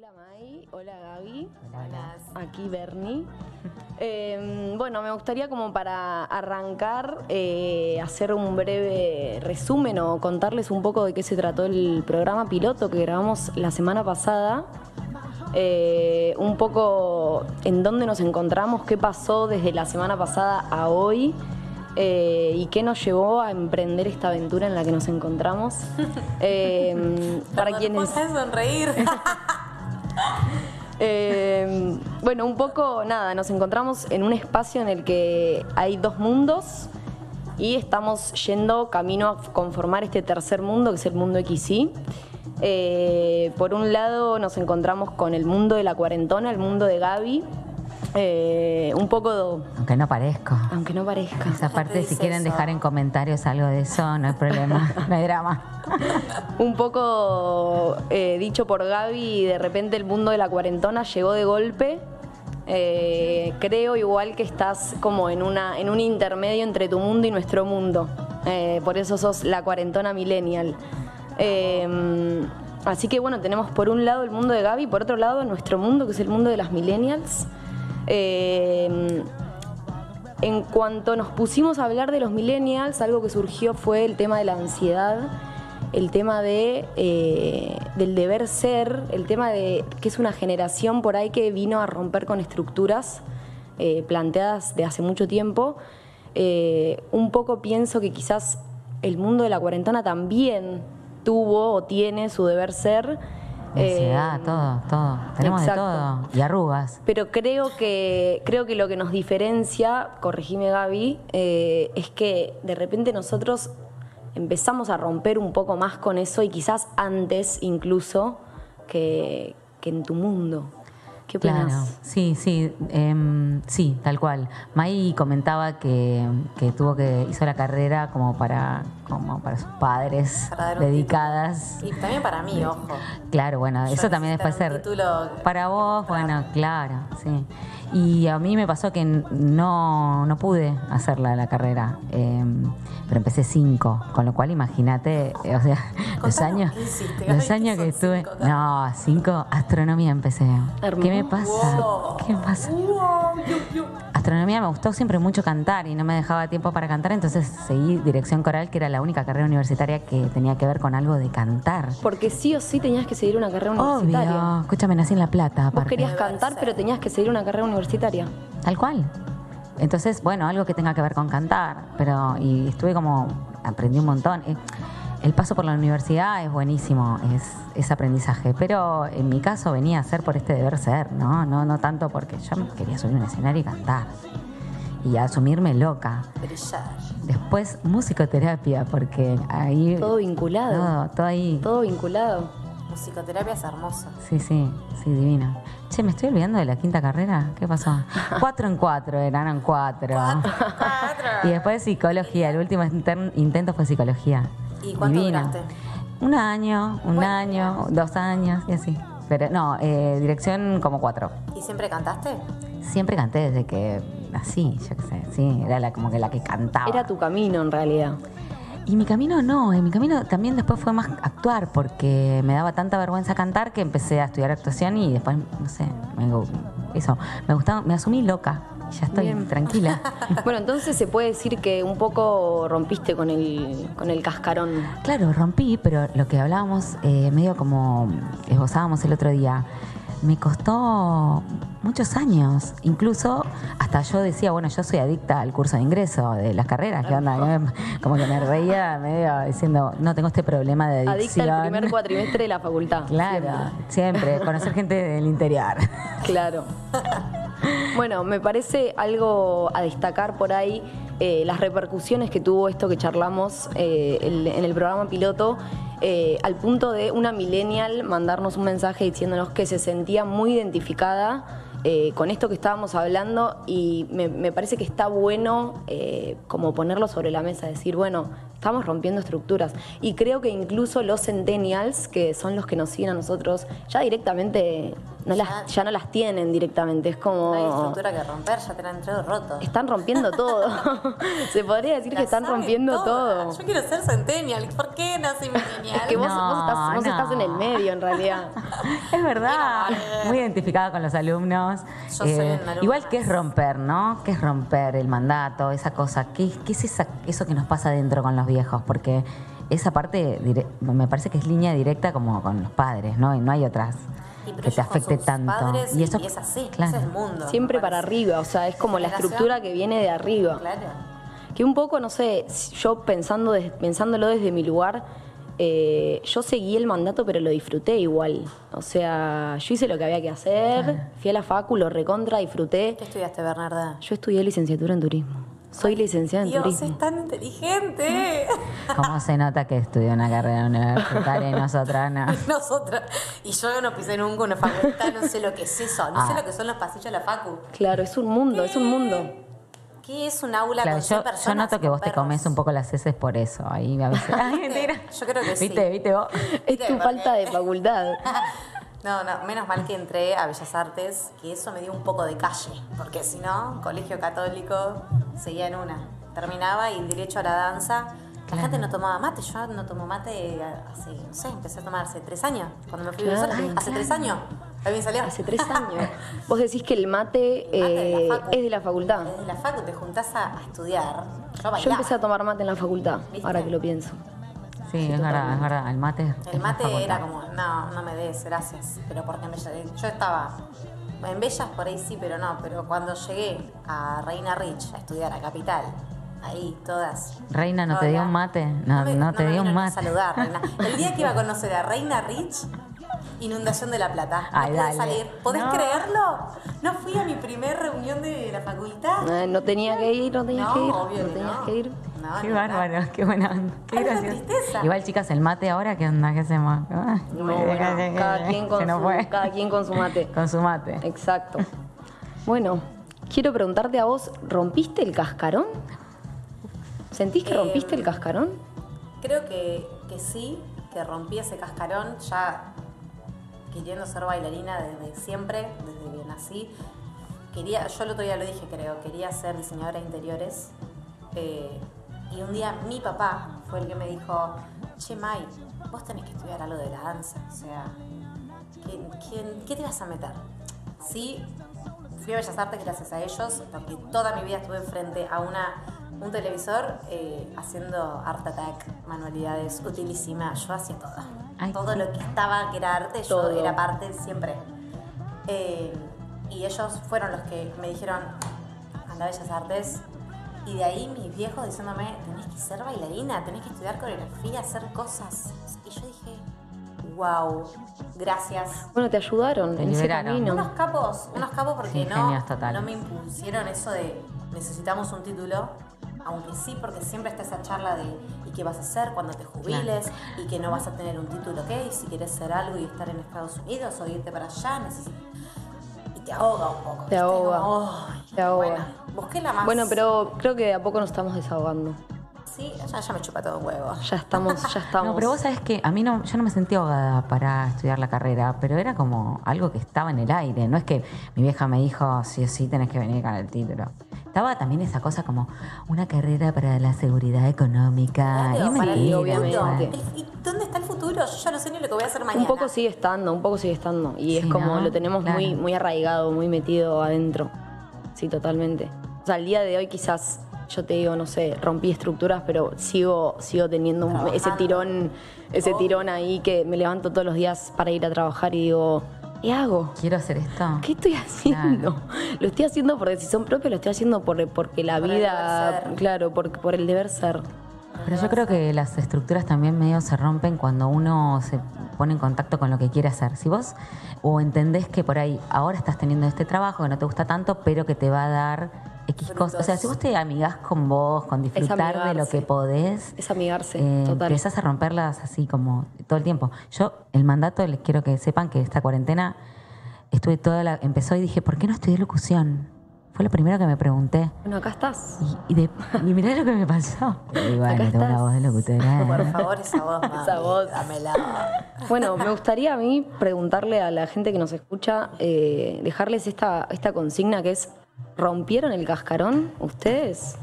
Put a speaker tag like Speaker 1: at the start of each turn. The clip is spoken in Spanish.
Speaker 1: Hola Mai, hola Gaby, aquí Bernie. Eh, bueno, me gustaría como para arrancar eh, hacer un breve resumen o contarles un poco de qué se trató el programa piloto que grabamos la semana pasada. Eh, un poco en dónde nos encontramos, qué pasó desde la semana pasada a hoy eh, y qué nos llevó a emprender esta aventura en la que nos encontramos. Eh, para quienes...
Speaker 2: sonreír.
Speaker 1: Eh, bueno, un poco, nada, nos encontramos en un espacio en el que hay dos mundos y estamos yendo camino a conformar este tercer mundo, que es el mundo XY. Eh, por un lado nos encontramos con el mundo de la cuarentona, el mundo de Gaby. Eh, un poco,
Speaker 3: Aunque no parezco.
Speaker 1: aunque no parezca.
Speaker 3: Esa parte, si quieren
Speaker 2: eso?
Speaker 3: dejar en comentarios algo de eso, no hay problema, no hay drama.
Speaker 1: Un poco eh, dicho por Gaby, de repente el mundo de la cuarentona llegó de golpe. Eh, creo igual que estás como en, una, en un intermedio entre tu mundo y nuestro mundo. Por eso sos la cuarentona millennial. Eh, así que bueno, tenemos por un lado el mundo de Gaby, por otro lado nuestro mundo, que es el mundo de las millennials. Eh, en cuanto nos pusimos a hablar de los millennials, algo que surgió fue el tema de la ansiedad, el tema de, eh, del deber ser, el tema de que es una generación por ahí que vino a romper con estructuras eh, planteadas de hace mucho tiempo. Un poco pienso que quizás el mundo de la cuarentena también tuvo o tiene su deber ser.
Speaker 3: Ansiedad,
Speaker 1: Eh,
Speaker 3: todo, todo. Tenemos
Speaker 1: exacto.
Speaker 3: de todo. Y arrugas.
Speaker 1: pero creo que, creo que lo que nos diferencia, corregime Gaby, eh, es que de repente nosotros empezamos a romper un poco más con eso y quizás antes incluso que, que en tu mundo. ¿Qué opinas?
Speaker 3: Claro, sí, sí, em, sí, tal cual. Mai comentaba que, que tuvo que hizo la carrera como para como para sus padres
Speaker 2: Para dar un
Speaker 3: dedicadas.
Speaker 2: Y también para mí, ojo.
Speaker 3: Claro, bueno,
Speaker 2: Yo
Speaker 3: eso también después ser para vos,
Speaker 2: para-
Speaker 3: bueno, claro, sí. Y a mí me pasó que no, no pude hacerla la carrera, em, pero empecé cinco, con lo cual imagínate, eh, o sea, los años,
Speaker 2: hiciste,
Speaker 3: los años
Speaker 2: ¿qué
Speaker 3: que estuve,
Speaker 2: cinco?
Speaker 3: no, cinco, astronomía empecé. ¿Qué me pasa?
Speaker 2: Wow.
Speaker 3: ¿Qué me pasa? Astronomía me gustó siempre mucho cantar y no me dejaba tiempo para cantar, entonces seguí dirección coral, que era la única carrera universitaria que tenía que ver con algo de cantar.
Speaker 1: Porque sí o sí tenías que seguir una carrera universitaria.
Speaker 3: Obvio. Escúchame, nací en La Plata,
Speaker 1: Vos
Speaker 3: aparte.
Speaker 1: querías cantar, pero tenías que seguir una carrera universitaria.
Speaker 3: Tal cual. Entonces, bueno, algo que tenga que ver con cantar, pero y estuve como, aprendí un montón. Eh, El paso por la universidad es buenísimo, es, es aprendizaje, pero en mi caso venía a ser por este deber ser, ¿no? No, no tanto porque yo quería subir un escenario y cantar y asumirme loca. Después musicoterapia, porque ahí...
Speaker 1: Todo vinculado.
Speaker 3: Todo, todo ahí.
Speaker 1: Todo vinculado.
Speaker 2: Musicoterapia es hermoso.
Speaker 3: Sí, sí, sí, divino. Che, ¿me estoy olvidando de la quinta carrera? ¿Qué pasó? cuatro en cuatro, eran eran cuatro. Y después psicología, el último intento fue psicología.
Speaker 2: ¿Y cuánto
Speaker 3: Divino.
Speaker 2: duraste?
Speaker 3: Un año, un
Speaker 2: Bueno,
Speaker 3: año, dos años y así. Pero no, eh, dirección como cuatro.
Speaker 2: ¿Y siempre cantaste?
Speaker 3: Siempre canté desde que nací, yo qué sé, sí, era la, como que la que cantaba.
Speaker 1: Era tu camino en realidad.
Speaker 3: Y mi camino no, en mi camino también después fue más actuar, porque me daba tanta vergüenza cantar que empecé a estudiar actuación y después, no sé, me, eso, me gustaba, me asumí loca y ya estoy
Speaker 1: Bien.
Speaker 3: tranquila.
Speaker 1: Bueno, entonces se puede decir que un poco rompiste con el, con el cascarón.
Speaker 3: Claro, rompí, pero lo que hablábamos, eh, medio como esbozábamos el otro día, me costó muchos años. Incluso hasta yo decía, bueno, yo soy adicta al curso de ingreso de las carreras. ¿Qué onda? Como que me reía medio diciendo, no tengo este problema de adicción.
Speaker 1: Adicta al primer cuatrimestre de la facultad.
Speaker 3: Claro, siempre, conocer gente del interior.
Speaker 1: Claro. Bueno, me parece algo a destacar por ahí eh, las repercusiones que tuvo esto que charlamos eh, en el programa piloto, eh, al punto de una millennial mandarnos un mensaje diciéndonos que se sentía muy identificada con esto que estábamos hablando y me, me parece que está bueno como ponerlo sobre la mesa, decir, bueno, estamos rompiendo estructuras. Y creo que incluso los centennials, que son los que nos siguen a nosotros, ya directamente no las, ya no las tienen directamente. Es como.
Speaker 2: No hay estructura que romper, ya te la han entregado roto.
Speaker 1: Están rompiendo todo. Se podría decir que están rompiendo
Speaker 2: todas.
Speaker 1: todo.
Speaker 2: Yo quiero ser centennial. ¿Por qué nací millennial?
Speaker 1: Es que vos,
Speaker 3: No,
Speaker 1: vos estás, vos
Speaker 3: no.
Speaker 1: estás en el medio, en realidad.
Speaker 3: Es verdad, muy identificada con los alumnos.
Speaker 2: Yo soy una alumna
Speaker 3: igual que es romper, ¿no? ¿Qué es romper el mandato, esa cosa? ¿Qué, qué es esa- eso que nos pasa dentro con los viejos? Porque esa parte me parece que es línea directa como con los padres, ¿no? Y no hay otras que te afecte tanto. y eso
Speaker 2: es así,
Speaker 3: claro.
Speaker 2: ese es el mundo.
Speaker 1: Siempre para arriba, o sea, es como la estructura que viene de arriba.
Speaker 2: Claro.
Speaker 1: Que un poco, no sé, yo pensando pensándolo desde mi lugar, eh, yo seguí el mandato, pero lo disfruté igual. O sea, yo hice lo que había que hacer, fui a la facu, lo recontra, disfruté.
Speaker 2: ¿Qué estudiaste, Bernarda?
Speaker 1: Yo estudié licenciatura en turismo. Soy licenciada en
Speaker 2: Dios,
Speaker 1: turismo.
Speaker 2: es tan inteligente.
Speaker 3: ¿Cómo se nota que estudió una carrera universitaria y nosotras no?
Speaker 2: Nosotras. Y yo no pisé nunca una facultad, no sé lo que es eso, no sé
Speaker 3: Ah.
Speaker 2: lo que son los pasillos de la facu.
Speaker 1: Claro, es un mundo, es un mundo.
Speaker 2: ¿Qué es un aula
Speaker 3: Claro,
Speaker 2: con 100
Speaker 3: yo,
Speaker 2: personas?
Speaker 3: yo noto que vos te comes un poco las heces por eso. Ahí a veces. Ay, mentira.
Speaker 2: Yo creo que sí.
Speaker 3: ¿Viste? ¿Viste vos?
Speaker 1: Es tu
Speaker 2: porque-
Speaker 1: falta de facultad.
Speaker 2: No, no, menos mal que entré a Bellas Artes, que eso me dio un poco de calle, porque si no, colegio católico, seguía en una. Terminaba y derecho a la danza. La
Speaker 3: Claro.
Speaker 2: gente no tomaba mate, yo no tomo mate hace, no sé, empecé a tomar hace tres años, cuando me fui
Speaker 1: Claro. Ay,
Speaker 2: hace tres años. A mí salió.
Speaker 1: Hace tres años. Vos decís que el mate,
Speaker 2: El mate de
Speaker 1: eh,
Speaker 2: la facu.
Speaker 1: es de la facultad.
Speaker 2: Desde la facu te juntás a, a estudiar. Yo.
Speaker 1: Yo empecé a tomar mate en la facultad,
Speaker 2: ¿Viste?
Speaker 1: ahora que lo pienso.
Speaker 3: Sí, es verdad, es verdad. El mate es
Speaker 2: El mate
Speaker 3: facultad.
Speaker 2: era como, no, no me des, gracias. Pero porque Bellas, yo estaba en Bellas por ahí sí, pero no. Pero cuando llegué a Reina Rich a estudiar a Capital, ahí todas.
Speaker 3: Reina, ¿no te dio un mate? No,
Speaker 2: me-
Speaker 3: no te
Speaker 2: me
Speaker 3: dio un mate.
Speaker 2: saludar, Reina. El día que iba a conocer a Reina Rich, inundación de la Plata. No
Speaker 3: Ay, dale.
Speaker 2: salir. ¿Podés
Speaker 3: No.
Speaker 2: creerlo? No fui a mi primer reunión de la facultad.
Speaker 1: Eh, no tenía que ir, no tenías
Speaker 2: No,
Speaker 1: que ir.
Speaker 2: obvio
Speaker 1: no
Speaker 2: que
Speaker 1: tenías
Speaker 2: no.
Speaker 1: que ir.
Speaker 2: No,
Speaker 3: Qué
Speaker 2: hablar.
Speaker 3: bárbaro, qué buena onda. Qué
Speaker 2: Ay, una
Speaker 3: gracioso.
Speaker 2: tristeza.
Speaker 3: Igual, chicas, el mate ahora, ¿qué onda? ¿Qué hacemos? Ah,
Speaker 1: No, bueno, cada quien con
Speaker 3: se nos
Speaker 1: su,
Speaker 3: fue.
Speaker 1: cada quien con su mate.
Speaker 3: Con su mate.
Speaker 1: Exacto. Bueno, quiero preguntarte a vos, ¿rompiste el cascarón? ¿Sentís que
Speaker 2: Eh,
Speaker 1: rompiste el cascarón?
Speaker 2: Creo que, que sí, que rompí ese cascarón ya queriendo ser bailarina desde siempre, desde que nací. Quería, yo el otro día lo dije, creo, quería ser diseñadora de interiores. Eh, y un día mi papá fue el que me dijo, che Mai, vos tenés que estudiar algo de la danza. O sea, ¿qué, te vas a meter? Sí, fui a Bellas Artes gracias a ellos, porque toda mi vida estuve enfrente a una, un televisor eh, haciendo Art Attack, manualidades utilísimas. Yo hacía todo.
Speaker 3: Ay,
Speaker 2: todo lo que estaba, que era arte,
Speaker 1: Todo.
Speaker 2: yo era parte siempre. Eh, y ellos fueron los que me dijeron, anda Bellas Artes. Y de ahí mis viejos diciéndome, tenés que ser bailarina, tenés que estudiar coreografía, hacer cosas. Y yo dije, wow, gracias.
Speaker 1: Bueno, te ayudaron
Speaker 3: Te
Speaker 1: en ese camino.
Speaker 2: Unos capos, unos capos porque
Speaker 3: Sí,
Speaker 2: no, no me impusieron eso de necesitamos un título, aunque sí, porque siempre está esa charla de ¿y qué vas a hacer cuando te jubiles? Y que no vas a tener un título, ¿qué? Y si quieres ser algo y estar en Estados Unidos o irte para allá, necesitas... Y te ahoga un poco.
Speaker 1: Te ahoga. Te ahoga.
Speaker 2: Bueno, busqué la más...
Speaker 1: Bueno, pero creo que de a poco nos estamos desahogando.
Speaker 2: Sí, ya, ya me chupa todo un huevo.
Speaker 1: Ya estamos, ya estamos.
Speaker 3: No, pero vos sabés que a mí no, yo no me sentí ahogada para estudiar la carrera, pero era como algo que estaba en el aire. No es que mi vieja me dijo, sí o sí, tenés que venir con el título. Estaba también esa cosa como una carrera para la seguridad económica.
Speaker 2: Claro,
Speaker 3: y
Speaker 2: para el
Speaker 3: mentira,
Speaker 1: obviamente.
Speaker 2: futuro.
Speaker 3: pues.
Speaker 2: ¿Y dónde está el futuro? Yo ya no sé ni lo que voy a hacer mañana.
Speaker 1: Un poco sigue estando, un poco sigue estando. Y es como
Speaker 3: ¿no?
Speaker 1: lo tenemos muy, muy arraigado, muy metido adentro. Sí, totalmente. O sea, al día de hoy quizás yo te digo, no sé, rompí estructuras, pero sigo, sigo teniendo un- ese tirón, ese tirón ahí que me levanto todos los días para ir a trabajar y digo, ¿qué hago?
Speaker 3: Quiero hacer esto.
Speaker 1: ¿Qué estoy haciendo? Lo estoy haciendo por decisión propia, lo estoy haciendo por, porque la
Speaker 2: Por
Speaker 1: vida, claro, por, por el deber ser.
Speaker 3: Pero yo creo que las estructuras también medio se rompen cuando uno se pone en contacto con lo que quiere hacer. Si vos o entendés que por ahí ahora estás teniendo este trabajo que no te gusta tanto, pero que te va a dar X cosas. O sea, si vos te amigás con vos, con disfrutar de lo que podés,
Speaker 1: Es amigarse,
Speaker 3: eh,
Speaker 1: total.
Speaker 3: empezás a romperlas así como todo el tiempo. Yo, el mandato, les quiero que sepan que esta cuarentena estuve toda la. Empezó y dije, ¿por qué no estudié locución? Fue lo primero que me pregunté.
Speaker 1: Bueno, acá estás.
Speaker 3: Y, y, de, y mirá lo que me pasó. Y bueno,
Speaker 1: Acá
Speaker 3: tengo una voz de locutora.
Speaker 2: Por favor, esa voz, mami,
Speaker 1: Esa voz.
Speaker 2: dámela.
Speaker 1: Bueno, me gustaría a mí preguntarle a la gente que nos escucha, eh, dejarles esta, esta consigna que es, ¿rompieron el cascarón ustedes?